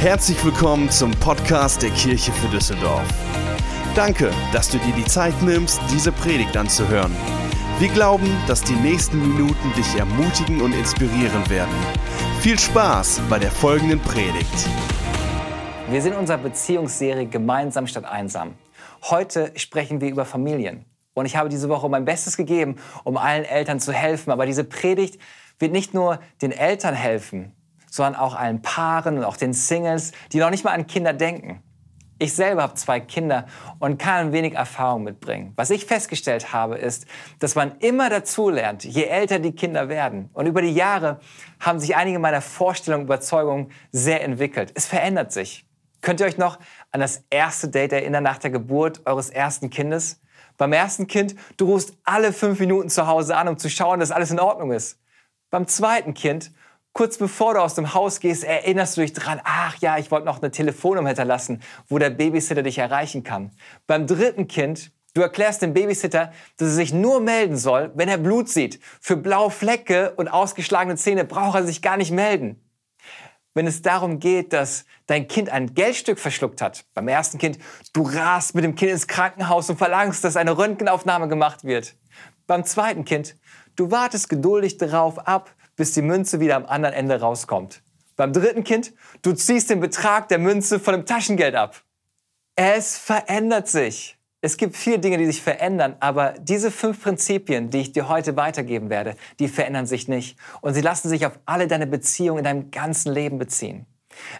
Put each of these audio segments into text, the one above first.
Herzlich willkommen zum Podcast der Kirche für Düsseldorf. Danke, dass du dir die Zeit nimmst, diese Predigt anzuhören. Wir glauben, dass die nächsten Minuten dich ermutigen und inspirieren werden. Viel Spaß bei der folgenden Predigt. Wir sind in unserer Beziehungsserie Gemeinsam statt einsam. Heute sprechen wir über Familien. Und ich habe diese Woche mein Bestes gegeben, um allen Eltern zu helfen. Aber diese Predigt wird nicht nur den Eltern helfen, sondern auch allen Paaren und auch den Singles, die noch nicht mal an Kinder denken. Ich selber habe zwei Kinder und kann ein wenig Erfahrung mitbringen. Was ich festgestellt habe, ist, dass man immer dazulernt, je älter die Kinder werden. Und über die Jahre haben sich einige meiner Vorstellungen und Überzeugungen sehr entwickelt. Es verändert sich. Könnt ihr euch noch an das erste Date erinnern nach der Geburt eures ersten Kindes? Beim ersten Kind, du rufst alle fünf Minuten zu Hause an, um zu schauen, dass alles in Ordnung ist. Beim zweiten Kind, kurz bevor du aus dem Haus gehst, erinnerst du dich dran, ach ja, ich wollte noch eine Telefonnummer hinterlassen, wo der Babysitter dich erreichen kann. Beim dritten Kind, du erklärst dem Babysitter, dass er sich nur melden soll, wenn er Blut sieht. Für blaue Flecke und ausgeschlagene Zähne braucht er sich gar nicht melden. Wenn es darum geht, dass dein Kind ein Geldstück verschluckt hat, beim ersten Kind, du rast mit dem Kind ins Krankenhaus und verlangst, dass eine Röntgenaufnahme gemacht wird. Beim zweiten Kind, du wartest geduldig darauf ab, bis die Münze wieder am anderen Ende rauskommt. Beim dritten Kind, du ziehst den Betrag der Münze von dem Taschengeld ab. Es verändert sich. Es gibt vier Dinge, die sich verändern, aber diese fünf Prinzipien, die ich dir heute weitergeben werde, die verändern sich nicht. Und sie lassen sich auf alle deine Beziehungen in deinem ganzen Leben beziehen.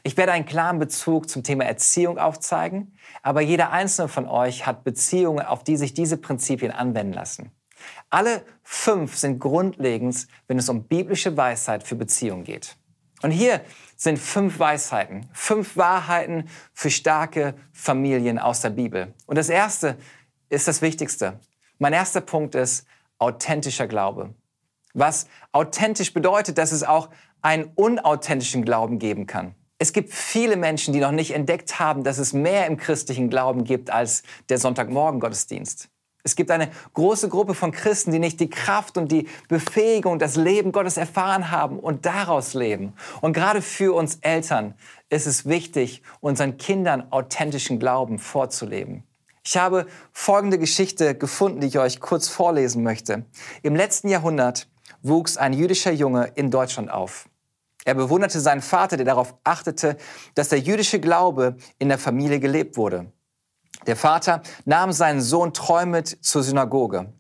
Ich werde einen klaren Bezug zum Thema Erziehung aufzeigen, aber jeder einzelne von euch hat Beziehungen, auf die sich diese Prinzipien anwenden lassen. Alle fünf sind grundlegend, wenn es um biblische Weisheit für Beziehungen geht. Und hier sind fünf Weisheiten, fünf Wahrheiten für starke Familien aus der Bibel. Und das erste ist das Wichtigste. Mein erster Punkt ist authentischer Glaube. Was authentisch bedeutet, dass es auch einen unauthentischen Glauben geben kann. Es gibt viele Menschen, die noch nicht entdeckt haben, dass es mehr im christlichen Glauben gibt als der Sonntagmorgen Gottesdienst. Es gibt eine große Gruppe von Christen, die nicht die Kraft und die Befähigung, das Leben Gottes erfahren haben und daraus leben. Und gerade für uns Eltern ist es wichtig, unseren Kindern authentischen Glauben vorzuleben. Ich habe folgende Geschichte gefunden, die ich euch kurz vorlesen möchte. Im letzten Jahrhundert wuchs ein jüdischer Junge in Deutschland auf. Er bewunderte seinen Vater, der darauf achtete, dass der jüdische Glaube in der Familie gelebt wurde. Der Vater nahm seinen Sohn treu mit zur Synagoge.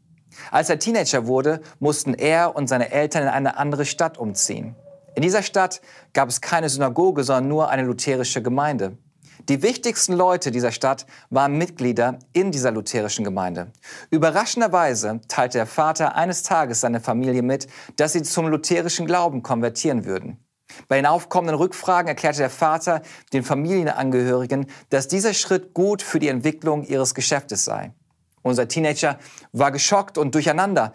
Als er Teenager wurde, mussten er und seine Eltern in eine andere Stadt umziehen. In dieser Stadt gab es keine Synagoge, sondern nur eine lutherische Gemeinde. Die wichtigsten Leute dieser Stadt waren Mitglieder in dieser lutherischen Gemeinde. Überraschenderweise teilte der Vater eines Tages seine Familie mit, dass sie zum lutherischen Glauben konvertieren würden. Bei den aufkommenden Rückfragen erklärte der Vater den Familienangehörigen, dass dieser Schritt gut für die Entwicklung ihres Geschäftes sei. Unser Teenager war geschockt und durcheinander.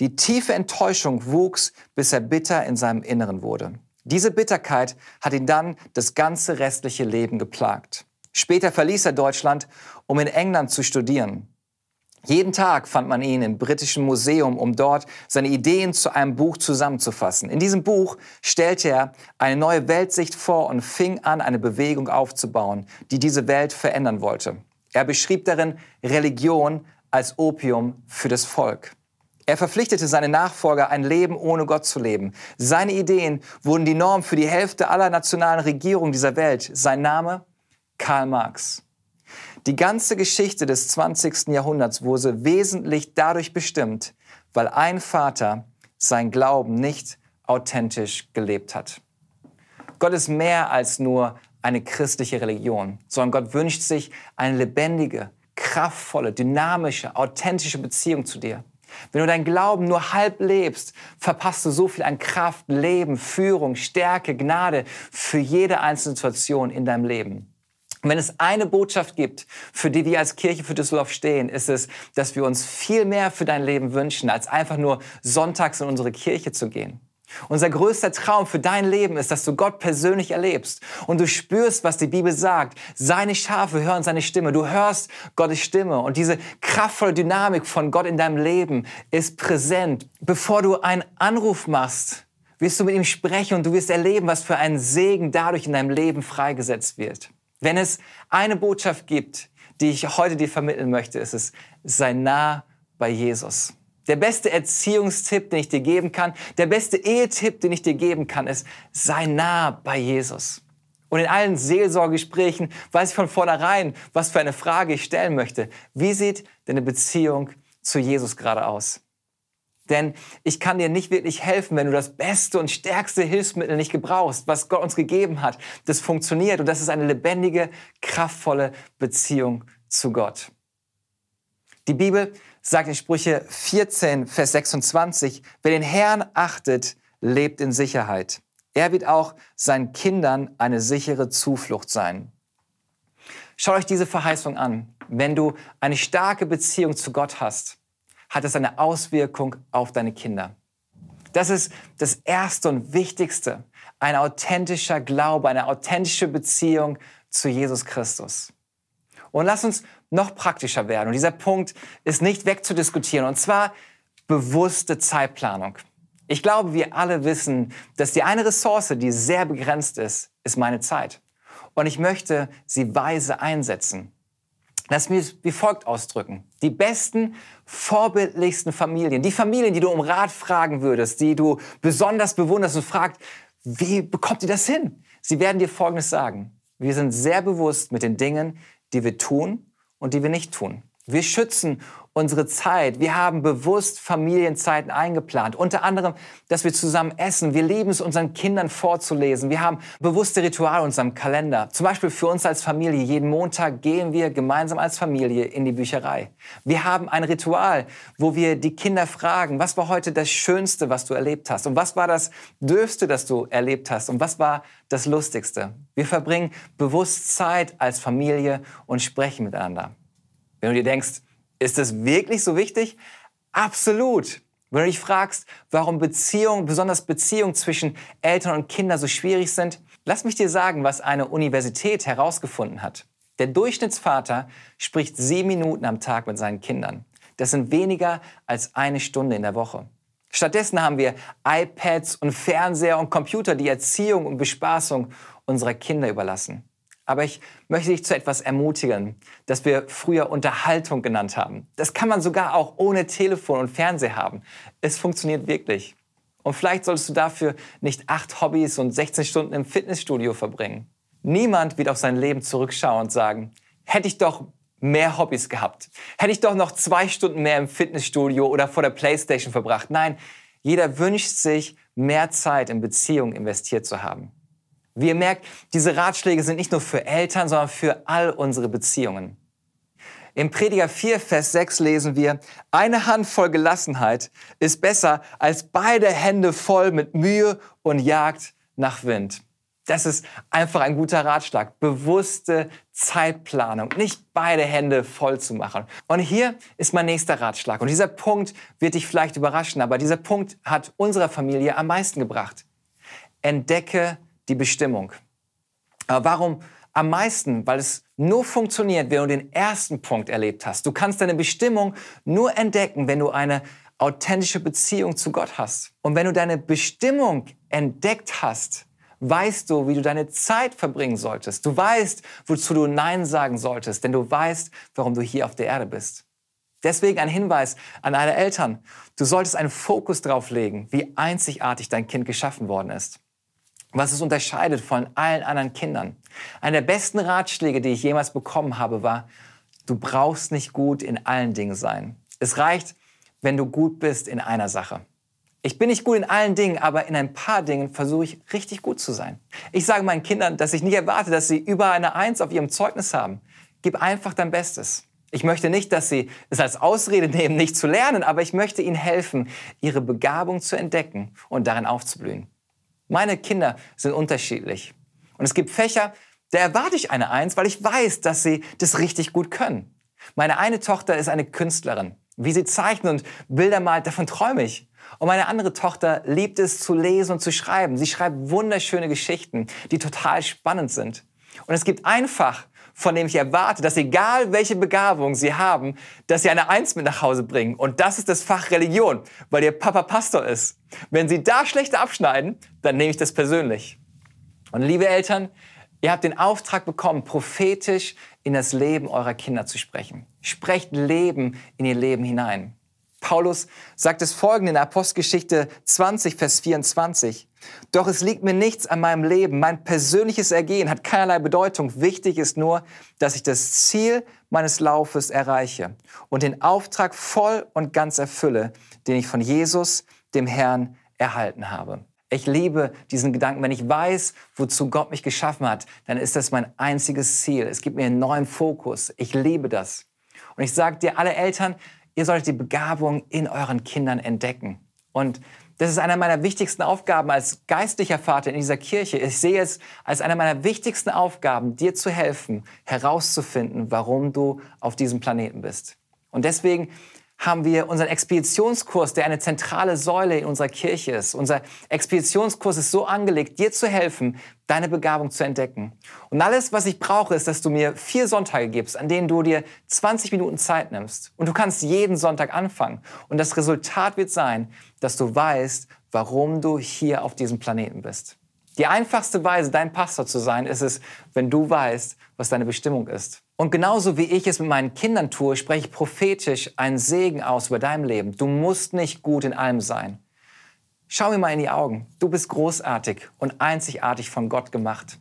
Die tiefe Enttäuschung wuchs, bis er bitter in seinem Inneren wurde. Diese Bitterkeit hat ihn dann das ganze restliche Leben geplagt. Später verließ er Deutschland, um in England zu studieren. Jeden Tag fand man ihn im britischen Museum, um dort seine Ideen zu einem Buch zusammenzufassen. In diesem Buch stellte er eine neue Weltsicht vor und fing an, eine Bewegung aufzubauen, die diese Welt verändern wollte. Er beschrieb darin Religion als Opium für das Volk. Er verpflichtete seine Nachfolger, ein Leben ohne Gott zu leben. Seine Ideen wurden die Norm für die Hälfte aller nationalen Regierungen dieser Welt. Sein Name? Karl Marx. Die ganze Geschichte des 20. Jahrhunderts wurde wesentlich dadurch bestimmt, weil ein Vater sein Glauben nicht authentisch gelebt hat. Gott ist mehr als nur eine christliche Religion, sondern Gott wünscht sich eine lebendige, kraftvolle, dynamische, authentische Beziehung zu dir. Wenn du deinen Glauben nur halb lebst, verpasst du so viel an Kraft, Leben, Führung, Stärke, Gnade für jede einzelne Situation in deinem Leben. Und wenn es eine Botschaft gibt, für die wir als Kirche für Düsseldorf stehen, ist es, dass wir uns viel mehr für dein Leben wünschen, als einfach nur sonntags in unsere Kirche zu gehen. Unser größter Traum für dein Leben ist, dass du Gott persönlich erlebst und du spürst, was die Bibel sagt. Seine Schafe hören seine Stimme. Du hörst Gottes Stimme und diese kraftvolle Dynamik von Gott in deinem Leben ist präsent. Bevor du einen Anruf machst, wirst du mit ihm sprechen und du wirst erleben, was für ein Segen dadurch in deinem Leben freigesetzt wird. Wenn es eine Botschaft gibt, die ich heute dir vermitteln möchte, ist es, sei nah bei Jesus. Der beste Erziehungstipp, den ich dir geben kann, der beste Ehetipp, den ich dir geben kann, ist, sei nah bei Jesus. Und in allen Seelsorgegesprächen weiß ich von vornherein, was für eine Frage ich stellen möchte. Wie sieht deine Beziehung zu Jesus gerade aus? Denn ich kann dir nicht wirklich helfen, wenn du das beste und stärkste Hilfsmittel nicht gebrauchst, was Gott uns gegeben hat. Das funktioniert und das ist eine lebendige, kraftvolle Beziehung zu Gott. Die Bibel sagt in Sprüche 14, Vers 26, wer den Herrn achtet, lebt in Sicherheit. Er wird auch seinen Kindern eine sichere Zuflucht sein. Schaut euch diese Verheißung an. Wenn du eine starke Beziehung zu Gott hast, hat es eine Auswirkung auf deine Kinder. Das ist das Erste und Wichtigste. Ein authentischer Glaube, eine authentische Beziehung zu Jesus Christus. Und lass uns noch praktischer werden. Und dieser Punkt ist nicht wegzudiskutieren. Und zwar bewusste Zeitplanung. Ich glaube, wir alle wissen, dass die eine Ressource, die sehr begrenzt ist, ist meine Zeit. Und ich möchte sie weise einsetzen. Lass mich wie folgt ausdrücken. Die besten, vorbildlichsten Familien, die Familien, die du um Rat fragen würdest, die du besonders bewunderst und fragst, wie bekommt ihr das hin? Sie werden dir Folgendes sagen. Wir sind sehr bewusst mit den Dingen, die wir tun und die wir nicht tun. Wir schützen unsere Zeit. Wir haben bewusst Familienzeiten eingeplant. Unter anderem, dass wir zusammen essen. Wir lieben es, unseren Kindern vorzulesen. Wir haben bewusste Rituale in unserem Kalender. Zum Beispiel für uns als Familie. Jeden Montag gehen wir gemeinsam als Familie in die Bücherei. Wir haben ein Ritual, wo wir die Kinder fragen, was war heute das Schönste, was du erlebt hast? Und was war das Dürfste, das du erlebt hast? Und was war das Lustigste? Wir verbringen bewusst Zeit als Familie und sprechen miteinander. Wenn du dir denkst, ist das wirklich so wichtig? Absolut. Wenn du dich fragst, warum Beziehungen, besonders Beziehungen zwischen Eltern und Kindern so schwierig sind, lass mich dir sagen, was eine Universität herausgefunden hat. Der Durchschnittsvater spricht sieben Minuten am Tag mit seinen Kindern. Das sind weniger als eine Stunde in der Woche. Stattdessen haben wir iPads und Fernseher und Computer, die Erziehung und Bespaßung unserer Kinder überlassen. Aber ich möchte dich zu etwas ermutigen, das wir früher Unterhaltung genannt haben. Das kann man sogar auch ohne Telefon und Fernseher haben. Es funktioniert wirklich. Und vielleicht solltest du dafür nicht acht Hobbys und 16 Stunden im Fitnessstudio verbringen. Niemand wird auf sein Leben zurückschauen und sagen, hätte ich doch mehr Hobbys gehabt. Hätte ich doch noch zwei Stunden mehr im Fitnessstudio oder vor der Playstation verbracht. Nein, jeder wünscht sich, mehr Zeit in Beziehungen investiert zu haben. Wie ihr merkt, diese Ratschläge sind nicht nur für Eltern, sondern für all unsere Beziehungen. Im Prediger 4, Vers 6 lesen wir, eine Hand voll Gelassenheit ist besser als beide Hände voll mit Mühe und Jagd nach Wind. Das ist einfach ein guter Ratschlag. Bewusste Zeitplanung, nicht beide Hände voll zu machen. Und hier ist mein nächster Ratschlag. Und dieser Punkt wird dich vielleicht überraschen, aber dieser Punkt hat unserer Familie am meisten gebracht. Entdecke die Bestimmung. Aber warum am meisten? Weil es nur funktioniert, wenn du den ersten Punkt erlebt hast. Du kannst deine Bestimmung nur entdecken, wenn du eine authentische Beziehung zu Gott hast. Und wenn du deine Bestimmung entdeckt hast, weißt du, wie du deine Zeit verbringen solltest. Du weißt, wozu du Nein sagen solltest, denn du weißt, warum du hier auf der Erde bist. Deswegen ein Hinweis an alle Eltern. Du solltest einen Fokus darauf legen, wie einzigartig dein Kind geschaffen worden ist was es unterscheidet von allen anderen Kindern. Einer der besten Ratschläge, die ich jemals bekommen habe, war, du brauchst nicht gut in allen Dingen sein. Es reicht, wenn du gut bist in einer Sache. Ich bin nicht gut in allen Dingen, aber in ein paar Dingen versuche ich richtig gut zu sein. Ich sage meinen Kindern, dass ich nicht erwarte, dass sie über eine Eins auf ihrem Zeugnis haben. Gib einfach dein Bestes. Ich möchte nicht, dass sie es als Ausrede nehmen, nicht zu lernen, aber ich möchte ihnen helfen, ihre Begabung zu entdecken und darin aufzublühen. Meine Kinder sind unterschiedlich. Und es gibt Fächer, da erwarte ich eine Eins, weil ich weiß, dass sie das richtig gut können. Meine eine Tochter ist eine Künstlerin. Wie sie zeichnet und Bilder malt, davon träume ich. Und meine andere Tochter liebt es zu lesen und zu schreiben. Sie schreibt wunderschöne Geschichten, die total spannend sind. Und es gibt ein Fach, von dem ich erwarte, dass egal welche Begabung sie haben, dass sie eine Eins mit nach Hause bringen. Und das ist das Fach Religion, weil ihr Papa Pastor ist. Wenn sie da schlechter abschneiden, dann nehme ich das persönlich. Und liebe Eltern, ihr habt den Auftrag bekommen, prophetisch in das Leben eurer Kinder zu sprechen. Sprecht Leben in ihr Leben hinein. Paulus sagt es folgende in Apostelgeschichte 20, Vers 24. Doch es liegt mir nichts an meinem Leben. Mein persönliches Ergehen hat keinerlei Bedeutung. Wichtig ist nur, dass ich das Ziel meines Laufes erreiche und den Auftrag voll und ganz erfülle, den ich von Jesus, dem Herrn, erhalten habe. Ich liebe diesen Gedanken. Wenn ich weiß, wozu Gott mich geschaffen hat, dann ist das mein einziges Ziel. Es gibt mir einen neuen Fokus. Ich liebe das. Und ich sage dir, alle Eltern, Ihr solltet die Begabung in euren Kindern entdecken. Und das ist einer meiner wichtigsten Aufgaben als geistlicher Vater in dieser Kirche. Ich sehe es als eine meiner wichtigsten Aufgaben, dir zu helfen, herauszufinden, warum du auf diesem Planeten bist. Und deswegen haben wir unseren Expeditionskurs, der eine zentrale Säule in unserer Kirche ist. Unser Expeditionskurs ist so angelegt, dir zu helfen, deine Begabung zu entdecken. Und alles, was ich brauche, ist, dass du mir vier Sonntage gibst, an denen du dir 20 Minuten Zeit nimmst. Und du kannst jeden Sonntag anfangen. Und das Resultat wird sein, dass du weißt, warum du hier auf diesem Planeten bist. Die einfachste Weise, dein Pastor zu sein, ist es, wenn du weißt, was deine Bestimmung ist. Und genauso wie ich es mit meinen Kindern tue, spreche ich prophetisch einen Segen aus über dein Leben. Du musst nicht gut in allem sein. Schau mir mal in die Augen. Du bist großartig und einzigartig von Gott gemacht.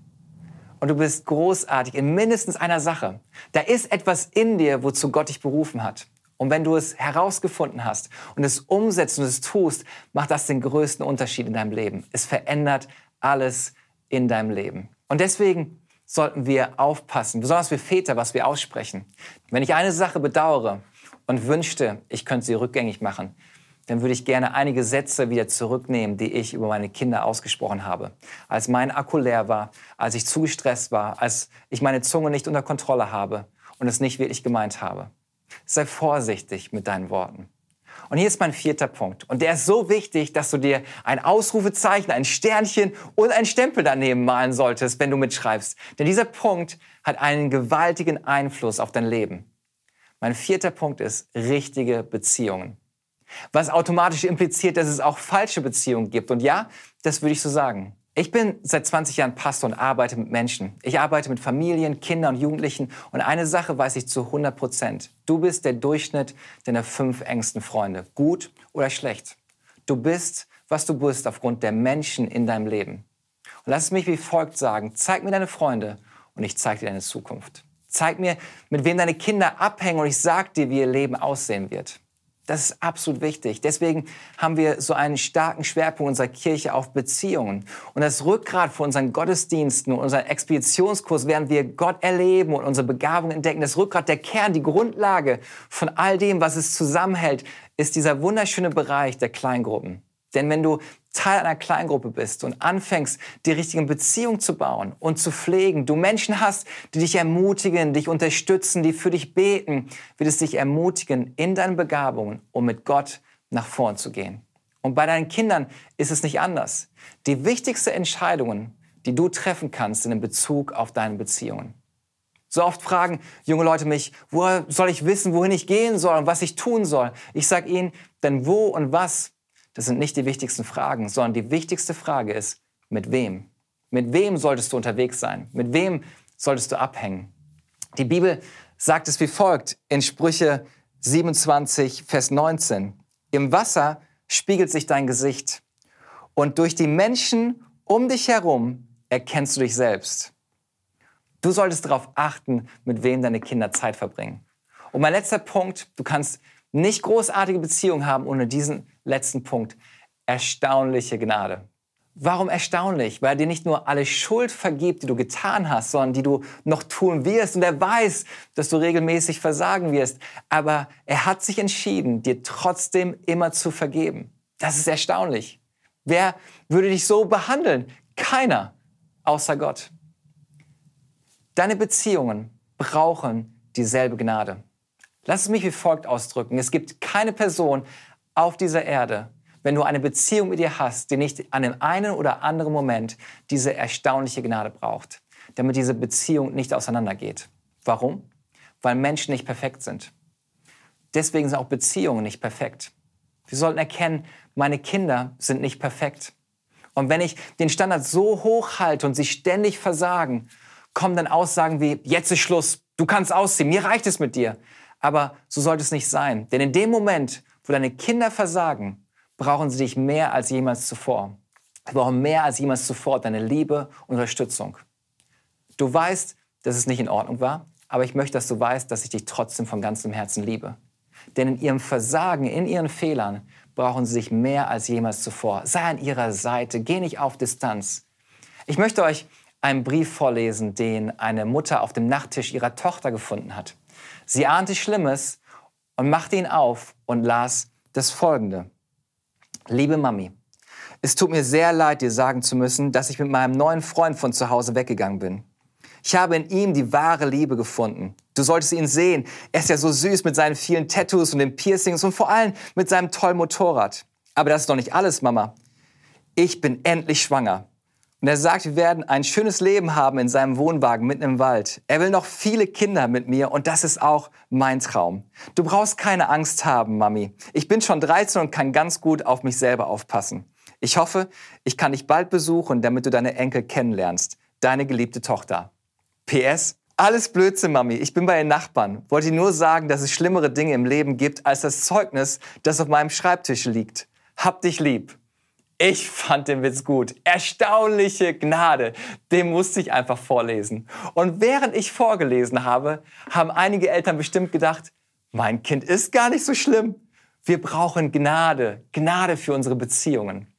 Und du bist großartig in mindestens einer Sache. Da ist etwas in dir, wozu Gott dich berufen hat. Und wenn du es herausgefunden hast und es umsetzt und es tust, macht das den größten Unterschied in deinem Leben. Es verändert alles in deinem Leben. Und deswegen sollten wir aufpassen, besonders wir Väter, was wir aussprechen. Wenn ich eine Sache bedauere und wünschte, ich könnte sie rückgängig machen, dann würde ich gerne einige Sätze wieder zurücknehmen, die ich über meine Kinder ausgesprochen habe. Als mein Akku leer war, als ich zu gestresst war, als ich meine Zunge nicht unter Kontrolle habe und es nicht wirklich gemeint habe. Sei vorsichtig mit deinen Worten. Und hier ist mein vierter Punkt. Und der ist so wichtig, dass du dir ein Ausrufezeichen, ein Sternchen und ein Stempel daneben malen solltest, wenn du mitschreibst. Denn dieser Punkt hat einen gewaltigen Einfluss auf dein Leben. Mein vierter Punkt ist richtige Beziehungen. Was automatisch impliziert, dass es auch falsche Beziehungen gibt. Und ja, das würde ich so sagen. Ich bin seit 20 Jahren Pastor und arbeite mit Menschen. Ich arbeite mit Familien, Kindern und Jugendlichen. Und eine Sache weiß ich zu 100 Prozent. Du bist der Durchschnitt deiner fünf engsten Freunde. Gut oder schlecht. Du bist, was du bist, aufgrund der Menschen in deinem Leben. Und lass es mich wie folgt sagen. Zeig mir deine Freunde und ich zeige dir deine Zukunft. Zeig mir, mit wem deine Kinder abhängen und ich sag dir, wie ihr Leben aussehen wird. Das ist absolut wichtig. Deswegen haben wir so einen starken Schwerpunkt unserer Kirche auf Beziehungen. Und das Rückgrat für unseren Gottesdiensten und unseren Expeditionskurs, während wir Gott erleben und unsere Begabung entdecken, das Rückgrat, der Kern, die Grundlage von all dem, was es zusammenhält, ist dieser wunderschöne Bereich der Kleingruppen. Denn wenn du Teil einer Kleingruppe bist und anfängst, die richtigen Beziehungen zu bauen und zu pflegen, du Menschen hast, die dich ermutigen, dich unterstützen, die für dich beten, wird es dich ermutigen, in deinen Begabungen, um mit Gott nach vorn zu gehen. Und bei deinen Kindern ist es nicht anders. Die wichtigsten Entscheidungen, die du treffen kannst, sind in Bezug auf deine Beziehungen. So oft fragen junge Leute mich, woher soll ich wissen, wohin ich gehen soll und was ich tun soll? Ich sage ihnen, denn wo und was das sind nicht die wichtigsten Fragen, sondern die wichtigste Frage ist, mit wem? Mit wem solltest du unterwegs sein? Mit wem solltest du abhängen? Die Bibel sagt es wie folgt in Sprüche 27, Vers 19. Im Wasser spiegelt sich dein Gesicht und durch die Menschen um dich herum erkennst du dich selbst. Du solltest darauf achten, mit wem deine Kinder Zeit verbringen. Und mein letzter Punkt, du kannst nicht großartige Beziehungen haben ohne diesen letzten Punkt. Erstaunliche Gnade. Warum erstaunlich? Weil er dir nicht nur alle Schuld vergibt, die du getan hast, sondern die du noch tun wirst. Und er weiß, dass du regelmäßig versagen wirst. Aber er hat sich entschieden, dir trotzdem immer zu vergeben. Das ist erstaunlich. Wer würde dich so behandeln? Keiner, außer Gott. Deine Beziehungen brauchen dieselbe Gnade. Lass es mich wie folgt ausdrücken. Es gibt keine Person auf dieser Erde, wenn du eine Beziehung mit ihr hast, die nicht an dem einen oder anderen Moment diese erstaunliche Gnade braucht, damit diese Beziehung nicht auseinandergeht. Warum? Weil Menschen nicht perfekt sind. Deswegen sind auch Beziehungen nicht perfekt. Wir sollten erkennen, meine Kinder sind nicht perfekt. Und wenn ich den Standard so hoch halte und sie ständig versagen, kommen dann Aussagen wie, jetzt ist Schluss, du kannst ausziehen, mir reicht es mit dir. Aber so sollte es nicht sein. Denn in dem Moment, wo deine Kinder versagen, brauchen sie dich mehr als jemals zuvor. Sie brauchen mehr als jemals zuvor deine Liebe und Unterstützung. Du weißt, dass es nicht in Ordnung war, aber ich möchte, dass du weißt, dass ich dich trotzdem von ganzem Herzen liebe. Denn in ihrem Versagen, in ihren Fehlern brauchen sie sich mehr als jemals zuvor. Sei an ihrer Seite, geh nicht auf Distanz. Ich möchte euch einen Brief vorlesen, den eine Mutter auf dem Nachttisch ihrer Tochter gefunden hat. Sie ahnte Schlimmes und machte ihn auf und las das folgende. Liebe Mami, es tut mir sehr leid, dir sagen zu müssen, dass ich mit meinem neuen Freund von zu Hause weggegangen bin. Ich habe in ihm die wahre Liebe gefunden. Du solltest ihn sehen. Er ist ja so süß mit seinen vielen Tattoos und den Piercings und vor allem mit seinem tollen Motorrad. Aber das ist doch nicht alles, Mama. Ich bin endlich schwanger. Und er sagt, wir werden ein schönes Leben haben in seinem Wohnwagen mitten im Wald. Er will noch viele Kinder mit mir und das ist auch mein Traum. Du brauchst keine Angst haben, Mami. Ich bin schon 13 und kann ganz gut auf mich selber aufpassen. Ich hoffe, ich kann dich bald besuchen, damit du deine Enkel kennenlernst. Deine geliebte Tochter. PS, alles Blödsinn, Mami. Ich bin bei den Nachbarn. Wollte nur sagen, dass es schlimmere Dinge im Leben gibt als das Zeugnis, das auf meinem Schreibtisch liegt. Hab dich lieb. Ich fand den Witz gut. Erstaunliche Gnade. Den musste ich einfach vorlesen. Und während ich vorgelesen habe, haben einige Eltern bestimmt gedacht, mein Kind ist gar nicht so schlimm. Wir brauchen Gnade. Gnade für unsere Beziehungen.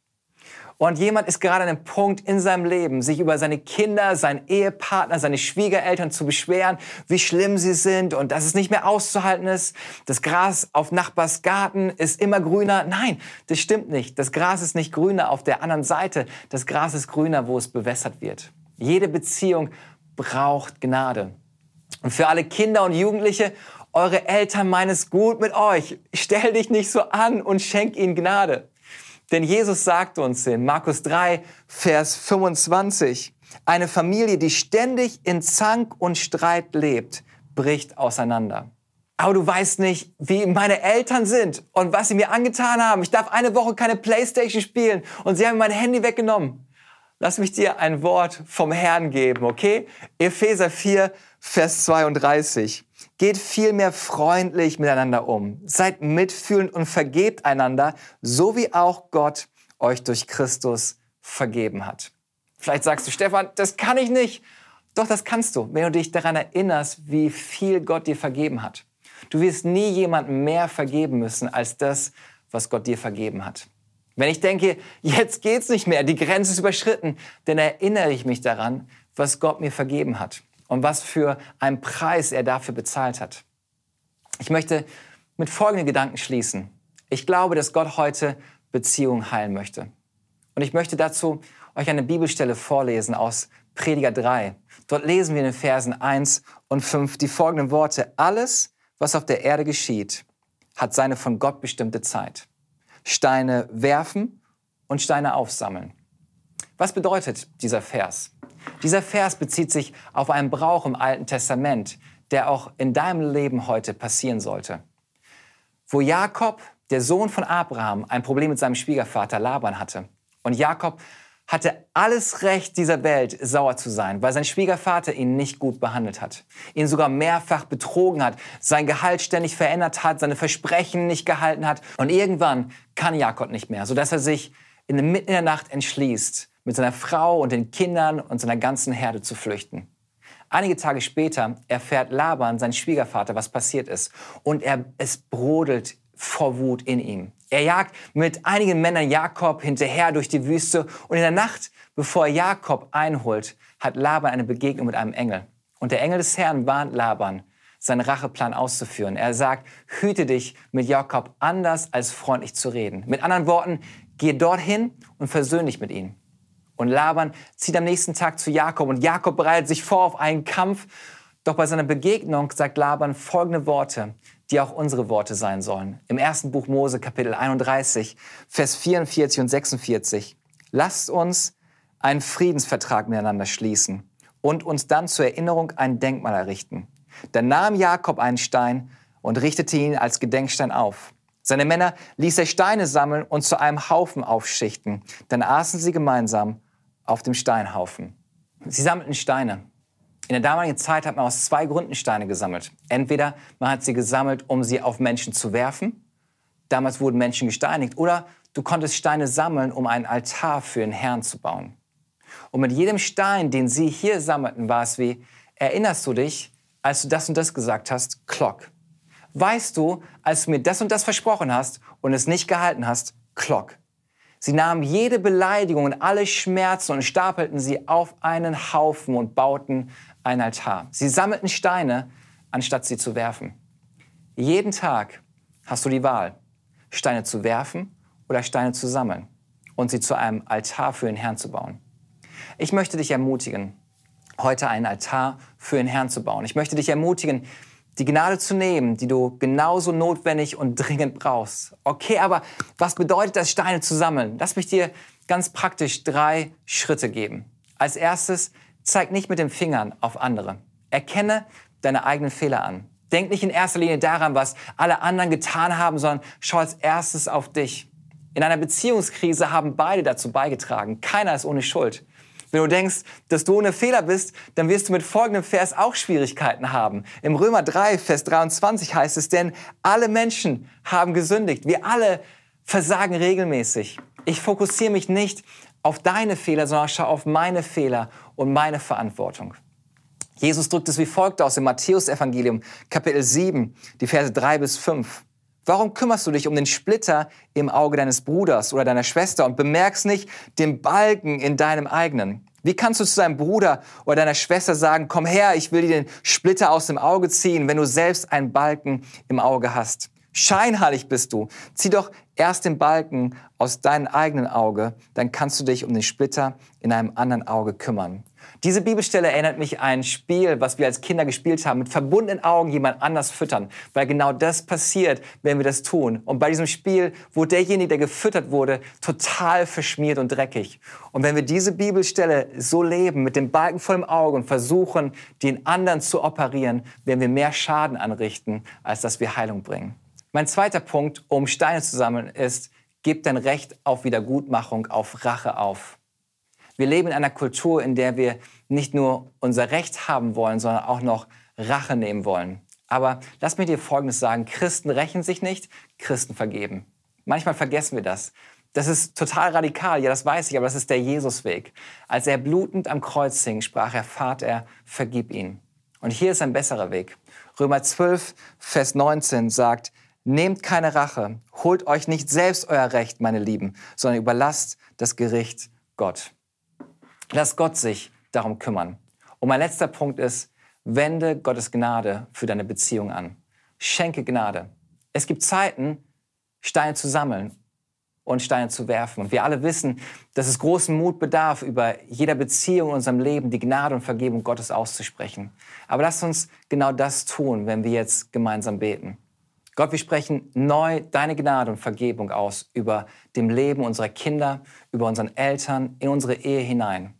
Und jemand ist gerade an einem Punkt in seinem Leben, sich über seine Kinder, seinen Ehepartner, seine Schwiegereltern zu beschweren, wie schlimm sie sind und dass es nicht mehr auszuhalten ist. Das Gras auf Nachbars Garten ist immer grüner. Nein, das stimmt nicht. Das Gras ist nicht grüner auf der anderen Seite. Das Gras ist grüner, wo es bewässert wird. Jede Beziehung braucht Gnade. Und für alle Kinder und Jugendliche, eure Eltern meinen es gut mit euch. Stell dich nicht so an und schenk ihnen Gnade. Denn Jesus sagt uns in Markus 3, Vers 25, eine Familie, die ständig in Zank und Streit lebt, bricht auseinander. Aber du weißt nicht, wie meine Eltern sind und was sie mir angetan haben. Ich darf eine Woche keine Playstation spielen und sie haben mein Handy weggenommen. Lass mich dir ein Wort vom Herrn geben, okay? Epheser 4, Vers 32. Geht vielmehr freundlich miteinander um. Seid mitfühlend und vergebt einander, so wie auch Gott euch durch Christus vergeben hat. Vielleicht sagst du, Stefan, das kann ich nicht. Doch, das kannst du, wenn du dich daran erinnerst, wie viel Gott dir vergeben hat. Du wirst nie jemandem mehr vergeben müssen als das, was Gott dir vergeben hat. Wenn ich denke, jetzt geht's nicht mehr, die Grenze ist überschritten, dann erinnere ich mich daran, was Gott mir vergeben hat und was für einen Preis er dafür bezahlt hat. Ich möchte mit folgenden Gedanken schließen. Ich glaube, dass Gott heute Beziehungen heilen möchte. Und ich möchte dazu euch eine Bibelstelle vorlesen aus Prediger 3. Dort lesen wir in den Versen 1 und 5 die folgenden Worte. Alles, was auf der Erde geschieht, hat seine von Gott bestimmte Zeit. Steine werfen und Steine aufsammeln. Was bedeutet dieser Vers? Dieser Vers bezieht sich auf einen Brauch im Alten Testament, der auch in deinem Leben heute passieren sollte. Wo Jakob, der Sohn von Abraham, ein Problem mit seinem Schwiegervater Laban hatte. Und Jakob hatte alles Recht dieser Welt, sauer zu sein, weil sein Schwiegervater ihn nicht gut behandelt hat, ihn sogar mehrfach betrogen hat, sein Gehalt ständig verändert hat, seine Versprechen nicht gehalten hat. Und irgendwann kann Jakob nicht mehr, sodass er sich in der Mitten der Nacht entschließt, mit seiner Frau und den Kindern und seiner ganzen Herde zu flüchten. Einige Tage später erfährt Laban, sein Schwiegervater, was passiert ist. Und er, es brodelt vor Wut in ihm. Er jagt mit einigen Männern Jakob hinterher durch die Wüste. Und in der Nacht, bevor er Jakob einholt, hat Laban eine Begegnung mit einem Engel. Und der Engel des Herrn warnt Laban, seinen Racheplan auszuführen. Er sagt, hüte dich mit Jakob anders als freundlich zu reden. Mit anderen Worten, geh dorthin und versöhn dich mit ihm. Und Laban zieht am nächsten Tag zu Jakob und Jakob bereitet sich vor auf einen Kampf. Doch bei seiner Begegnung sagt Laban folgende Worte, die auch unsere Worte sein sollen. Im ersten Buch Mose, Kapitel 31, Vers 44 und 46. Lasst uns einen Friedensvertrag miteinander schließen und uns dann zur Erinnerung ein Denkmal errichten. Dann nahm Jakob einen Stein und richtete ihn als Gedenkstein auf. Seine Männer ließ er Steine sammeln und zu einem Haufen aufschichten. Dann aßen sie gemeinsam auf dem Steinhaufen. Sie sammelten Steine. In der damaligen Zeit hat man aus zwei Gründen Steine gesammelt. Entweder man hat sie gesammelt, um sie auf Menschen zu werfen. Damals wurden Menschen gesteinigt. Oder du konntest Steine sammeln, um einen Altar für den Herrn zu bauen. Und mit jedem Stein, den sie hier sammelten, war es wie, erinnerst du dich, als du das und das gesagt hast, Klock. Weißt du, als du mir das und das versprochen hast und es nicht gehalten hast, Klock. Sie nahmen jede Beleidigung und alle Schmerzen und stapelten sie auf einen Haufen und bauten ein Altar. Sie sammelten Steine, anstatt sie zu werfen. Jeden Tag hast du die Wahl, Steine zu werfen oder Steine zu sammeln und sie zu einem Altar für den Herrn zu bauen. Ich möchte dich ermutigen, heute einen Altar für den Herrn zu bauen. Ich möchte dich ermutigen, die Gnade zu nehmen, die du genauso notwendig und dringend brauchst. Okay, aber was bedeutet das, Steine zu sammeln? Lass mich dir ganz praktisch drei Schritte geben. Als erstes, zeig nicht mit den Fingern auf andere. Erkenne deine eigenen Fehler an. Denk nicht in erster Linie daran, was alle anderen getan haben, sondern schau als erstes auf dich. In einer Beziehungskrise haben beide dazu beigetragen. Keiner ist ohne Schuld. Wenn du denkst, dass du ohne Fehler bist, dann wirst du mit folgendem Vers auch Schwierigkeiten haben. Im Römer 3, Vers 23 heißt es, denn alle Menschen haben gesündigt. Wir alle versagen regelmäßig. Ich fokussiere mich nicht auf deine Fehler, sondern schau auf meine Fehler und meine Verantwortung. Jesus drückt es wie folgt aus im Matthäusevangelium Kapitel 7, die Verse 3 bis 5. Warum kümmerst du dich um den Splitter im Auge deines Bruders oder deiner Schwester und bemerkst nicht den Balken in deinem eigenen? Wie kannst du zu deinem Bruder oder deiner Schwester sagen, komm her, ich will dir den Splitter aus dem Auge ziehen, wenn du selbst einen Balken im Auge hast? Scheinheilig bist du. Zieh doch erst den Balken aus deinem eigenen Auge, dann kannst du dich um den Splitter in einem anderen Auge kümmern. Diese Bibelstelle erinnert mich an ein Spiel, was wir als Kinder gespielt haben, mit verbundenen Augen jemand anders füttern, weil genau das passiert, wenn wir das tun. Und bei diesem Spiel wurde derjenige, der gefüttert wurde, total verschmiert und dreckig. Und wenn wir diese Bibelstelle so leben, mit dem Balken vor dem Auge und versuchen, den anderen zu operieren, werden wir mehr Schaden anrichten, als dass wir Heilung bringen. Mein zweiter Punkt, um Steine zu sammeln, ist, gib dein Recht auf Wiedergutmachung, auf Rache auf. Wir leben in einer Kultur, in der wir nicht nur unser Recht haben wollen, sondern auch noch Rache nehmen wollen. Aber lass mir dir Folgendes sagen. Christen rächen sich nicht, Christen vergeben. Manchmal vergessen wir das. Das ist total radikal, ja, das weiß ich, aber das ist der Jesusweg. Als er blutend am Kreuz hing, sprach er, Vater, vergib ihn. Und hier ist ein besserer Weg. Römer 12, Vers 19 sagt, Nehmt keine Rache, holt euch nicht selbst euer Recht, meine Lieben, sondern überlasst das Gericht Gott. Lass Gott sich darum kümmern. Und mein letzter Punkt ist, wende Gottes Gnade für deine Beziehung an. Schenke Gnade. Es gibt Zeiten, Steine zu sammeln und Steine zu werfen. Und wir alle wissen, dass es großen Mut bedarf, über jeder Beziehung in unserem Leben die Gnade und Vergebung Gottes auszusprechen. Aber lasst uns genau das tun, wenn wir jetzt gemeinsam beten. Gott, wir sprechen neu deine Gnade und Vergebung aus über dem Leben unserer Kinder, über unseren Eltern, in unsere Ehe hinein.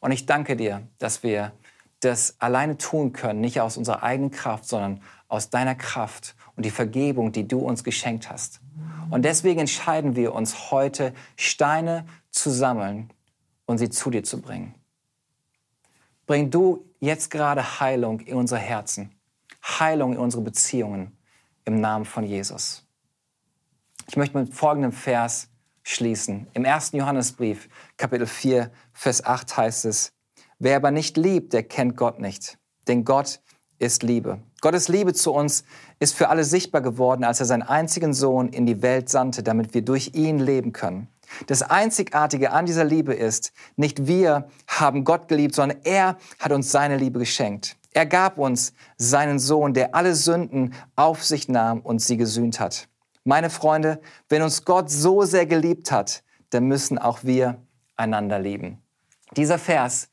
Und ich danke dir, dass wir das alleine tun können, nicht aus unserer eigenen Kraft, sondern aus deiner Kraft und die Vergebung, die du uns geschenkt hast. Und deswegen entscheiden wir uns heute, Steine zu sammeln und sie zu dir zu bringen. Bring du jetzt gerade Heilung in unsere Herzen, Heilung in unsere Beziehungen im Namen von Jesus. Ich möchte mit folgendem Vers schließen. Im ersten Johannesbrief, Kapitel 4, Vers 8 heißt es, wer aber nicht liebt, der kennt Gott nicht, denn Gott ist Liebe. Gottes Liebe zu uns ist für alle sichtbar geworden, als er seinen einzigen Sohn in die Welt sandte, damit wir durch ihn leben können. Das Einzigartige an dieser Liebe ist, nicht wir haben Gott geliebt, sondern er hat uns seine Liebe geschenkt. Er gab uns seinen Sohn, der alle Sünden auf sich nahm und sie gesühnt hat. Meine Freunde, wenn uns Gott so sehr geliebt hat, dann müssen auch wir einander lieben. Dieser Vers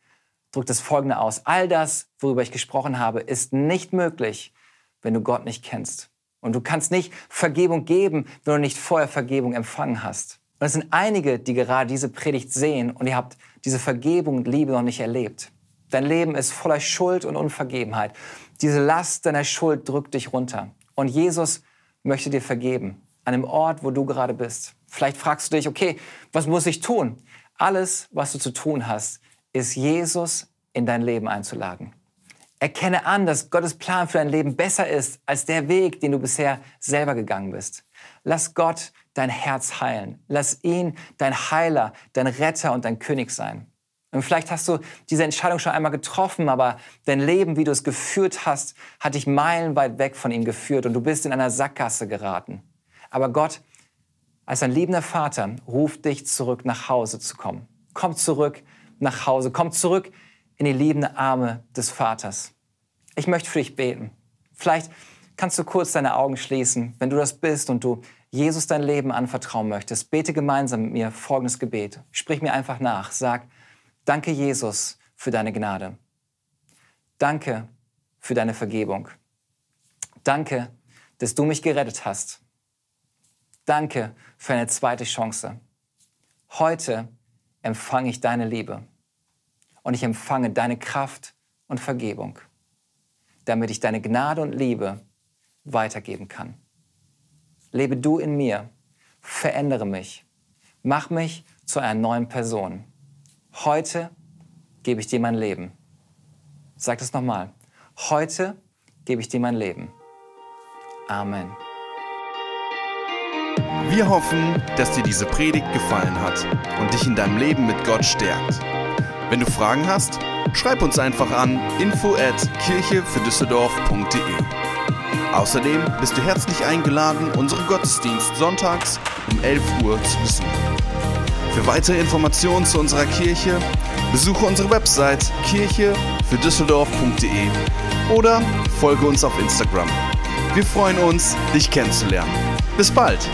drückt das Folgende aus. All das, worüber ich gesprochen habe, ist nicht möglich, wenn du Gott nicht kennst. Und du kannst nicht Vergebung geben, wenn du nicht vorher Vergebung empfangen hast. Und es sind einige, die gerade diese Predigt sehen und ihr habt diese Vergebung und Liebe noch nicht erlebt. Dein Leben ist voller Schuld und Unvergebenheit. Diese Last deiner Schuld drückt dich runter. Und Jesus möchte dir vergeben, an dem Ort, wo du gerade bist. Vielleicht fragst du dich, okay, was muss ich tun? Alles, was du zu tun hast, ist Jesus in dein Leben einzuladen. Erkenne an, dass Gottes Plan für dein Leben besser ist als der Weg, den du bisher selber gegangen bist. Lass Gott dein Herz heilen. Lass ihn dein Heiler, dein Retter und dein König sein. Und vielleicht hast du diese Entscheidung schon einmal getroffen, aber dein Leben, wie du es geführt hast, hat dich meilenweit weg von ihm geführt und du bist in einer Sackgasse geraten. Aber Gott, als ein liebender Vater, ruft dich zurück nach Hause zu kommen. Komm zurück nach Hause. Komm zurück in die liebenden Arme des Vaters. Ich möchte für dich beten. Vielleicht kannst du kurz deine Augen schließen, wenn du das bist und du Jesus dein Leben anvertrauen möchtest. Bete gemeinsam mit mir folgendes Gebet. Sprich mir einfach nach. Sag, danke Jesus für deine Gnade. Danke für deine Vergebung. Danke, dass du mich gerettet hast. Danke für eine zweite Chance. Heute empfange ich deine Liebe und ich empfange deine Kraft und Vergebung, damit ich deine Gnade und Liebe weitergeben kann. Lebe du in mir, verändere mich, mach mich zu einer neuen Person. Heute gebe ich dir mein Leben. Sag das nochmal. Heute gebe ich dir mein Leben. Amen. Wir hoffen, dass dir diese Predigt gefallen hat und dich in deinem Leben mit Gott stärkt. Wenn du Fragen hast, schreib uns einfach an info at kirchefürdüsseldorf.de. Außerdem bist du herzlich eingeladen, unseren Gottesdienst sonntags um 11 Uhr zu besuchen. Für weitere Informationen zu unserer Kirche besuche unsere Website kirchefürdüsseldorf.de oder folge uns auf Instagram. Wir freuen uns, dich kennenzulernen. Bis bald!